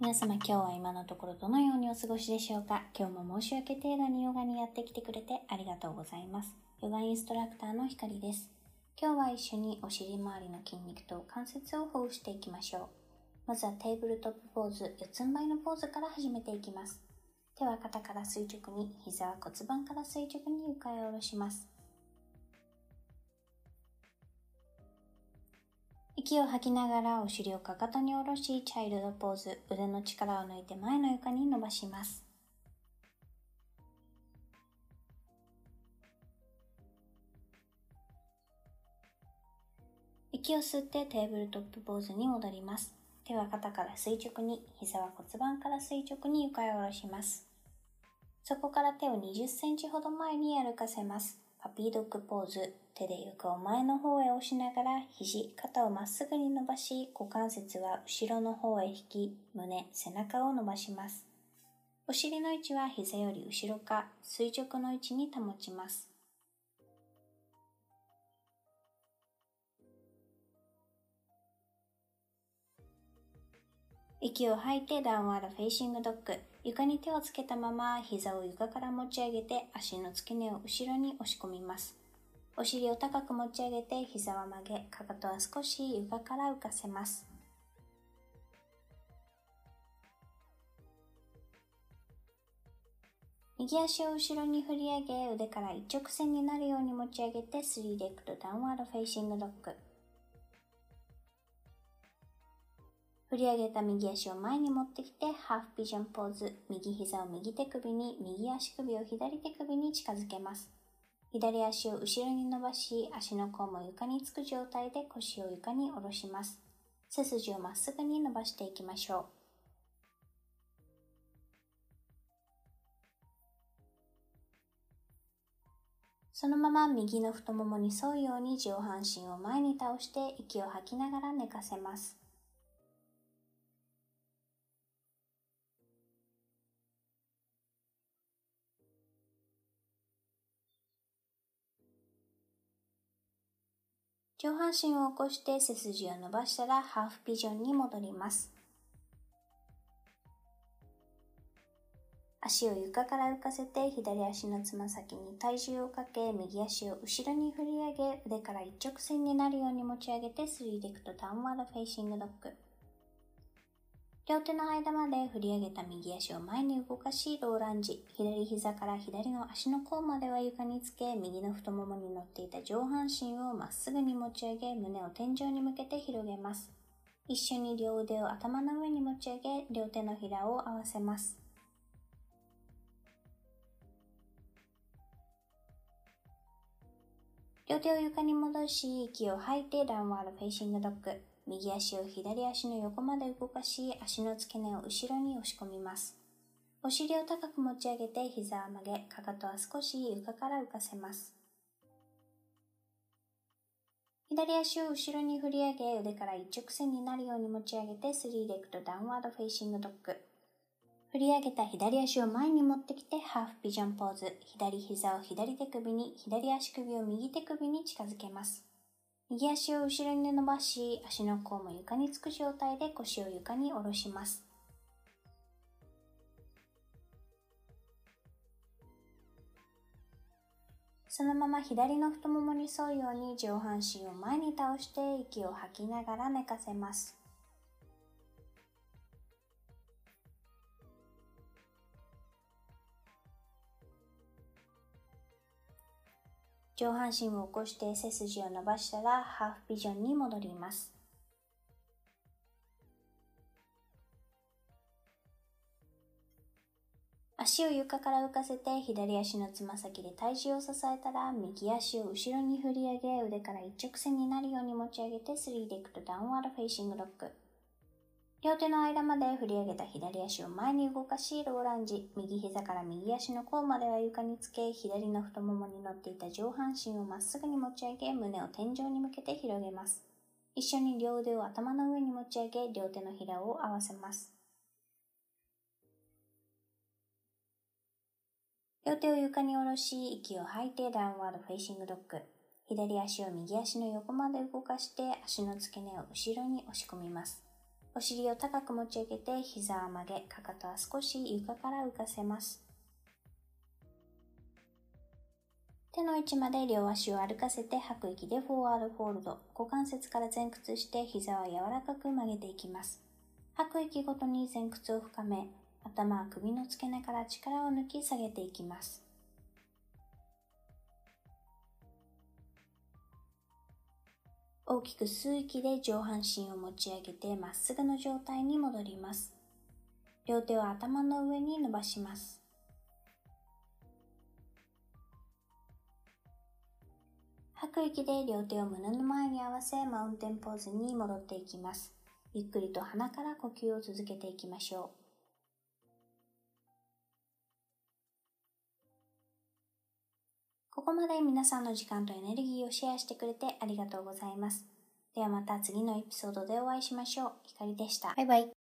皆様今日は今のところどのようにお過ごしでしょうか？今日も申し訳程度にヨガにやってきてくれてありがとうございます。ヨガインストラクターのひかりです。今日は一緒にお尻周りの筋肉と関節をほぐしていきましょう。まずはテーブルトップポーズ、四つん這いのポーズから始めていきます。手は肩から垂直に、膝は骨盤から垂直に床へ下ろします。息を吐きながらお尻をかかとに下ろし、チャイルドポーズ、腕の力を抜いて前の床に伸ばします。息を吸ってテーブルトップポーズに戻ります。手は肩から垂直に、膝は骨盤から垂直に床へ下ろします。そこから手を20センチほど前に歩かせます。パピードッグポーズ。手で床を前の方へ押しながら、肘、肩をまっすぐに伸ばし、股関節は後ろの方へ引き、胸、背中を伸ばします。お尻の位置は膝より後ろか、垂直の位置に保ちます。息を吐いて downward facing dog。床に手をつけたまま膝を床から持ち上げて足の付け根を後ろに押し込みます。お尻を高く持ち上げて膝は曲げ、かかとは少し床から浮かせます。右足を後ろに振り上げ、腕から一直線になるように持ち上げて、 three legged downward facing dog。振り上げた右足を前に持ってきて、 half pigeon pose。右膝を右手首に、右足首を左手首に近づけます。左足を後ろに伸ばし、足の甲も床につく状態で腰を床に下ろします。背筋をまっすぐに伸ばしていきましょう。そのまま右の太ももに沿うように上半身を前に倒して息を吐きながら寝かせます。上半身を起こして背筋を伸ばしたらハーフピジョンに戻ります。足を床から浮かせて左足のつま先に体重をかけ右足を後ろに振り上げ腕から一直線になるように持ち上げて3 Legged Downward Facing Dog。両手の間まで振り上げた右足を前に動かし、 Low Lunge。左膝から左の足の甲までは床につけ、右の太ももに乗っていた上半身をまっすぐに持ち上げ、胸を天井に向けて広げます。一緒に両腕を頭の上に持ち上げ、両手のひらを合わせます。両手を床に戻し、息を吐いて Downward Facing Dog。右足を左足の横まで動かし、足の付け根を後ろに押し込みます。お尻を高く持ち上げて膝を曲げ、かかとは少し床から浮かせます。左足を後ろに振り上げ、腕から一直線になるように持ち上げて、3 Legged Downward Facing Dog。振り上げた左足を前に持ってきて、 Half Pigeon Pose。左膝を左手首に、左足首を右手首に近づけます。右足を後ろに伸ばし、足の甲も床につく状態で腰を床に下ろします。そのまま左の太ももに沿うように上半身を前に倒して息を吐きながら寝かせます。上半身を起こして背筋を伸ばしたら Half Pigeon に戻ります。足を床から浮かせて左足のつま先で体重を支えたら右足を後ろに振り上げ腕から一直線になるように持ち上げて3 Legged Downward Facing Dog。両手の間まで振り上げた左足を前に動かし、 Low Lunge。右膝から右足の甲までは床につけ、左の太ももに乗っていた上半身をまっすぐに持ち上げ、胸を天井に向けて広げます。一緒に両腕を頭の上に持ち上げ、両手のひらを合わせます。両手を床に下ろし、息を吐いて Downward Facing Dog。左足を右足の横まで動かして、足の付け根を後ろに押し込みます。お尻を高く持ち上げて膝を曲げ、かかとは少し床から浮かせます。手の位置まで両足を歩かせて吐く息でフォワードフォールド。股関節から前屈して膝は柔らかく曲げていきます。吐く息ごとに前屈を深め、頭は首の付け根から力を抜き下げていきます。大きく吸う息で上半身を持ち上げてまっすぐの状態に戻ります。両手を頭の上に伸ばします。吐く息で両手を胸の前に合わせマウンテンポーズに戻っていきます。ゆっくりと鼻から呼吸を続けていきましょう。ここまで皆さんの時間とエネルギーをシェアしてくれてありがとうございます。ではまた次のエピソードでお会いしましょう。ひかりでした。バイバイ。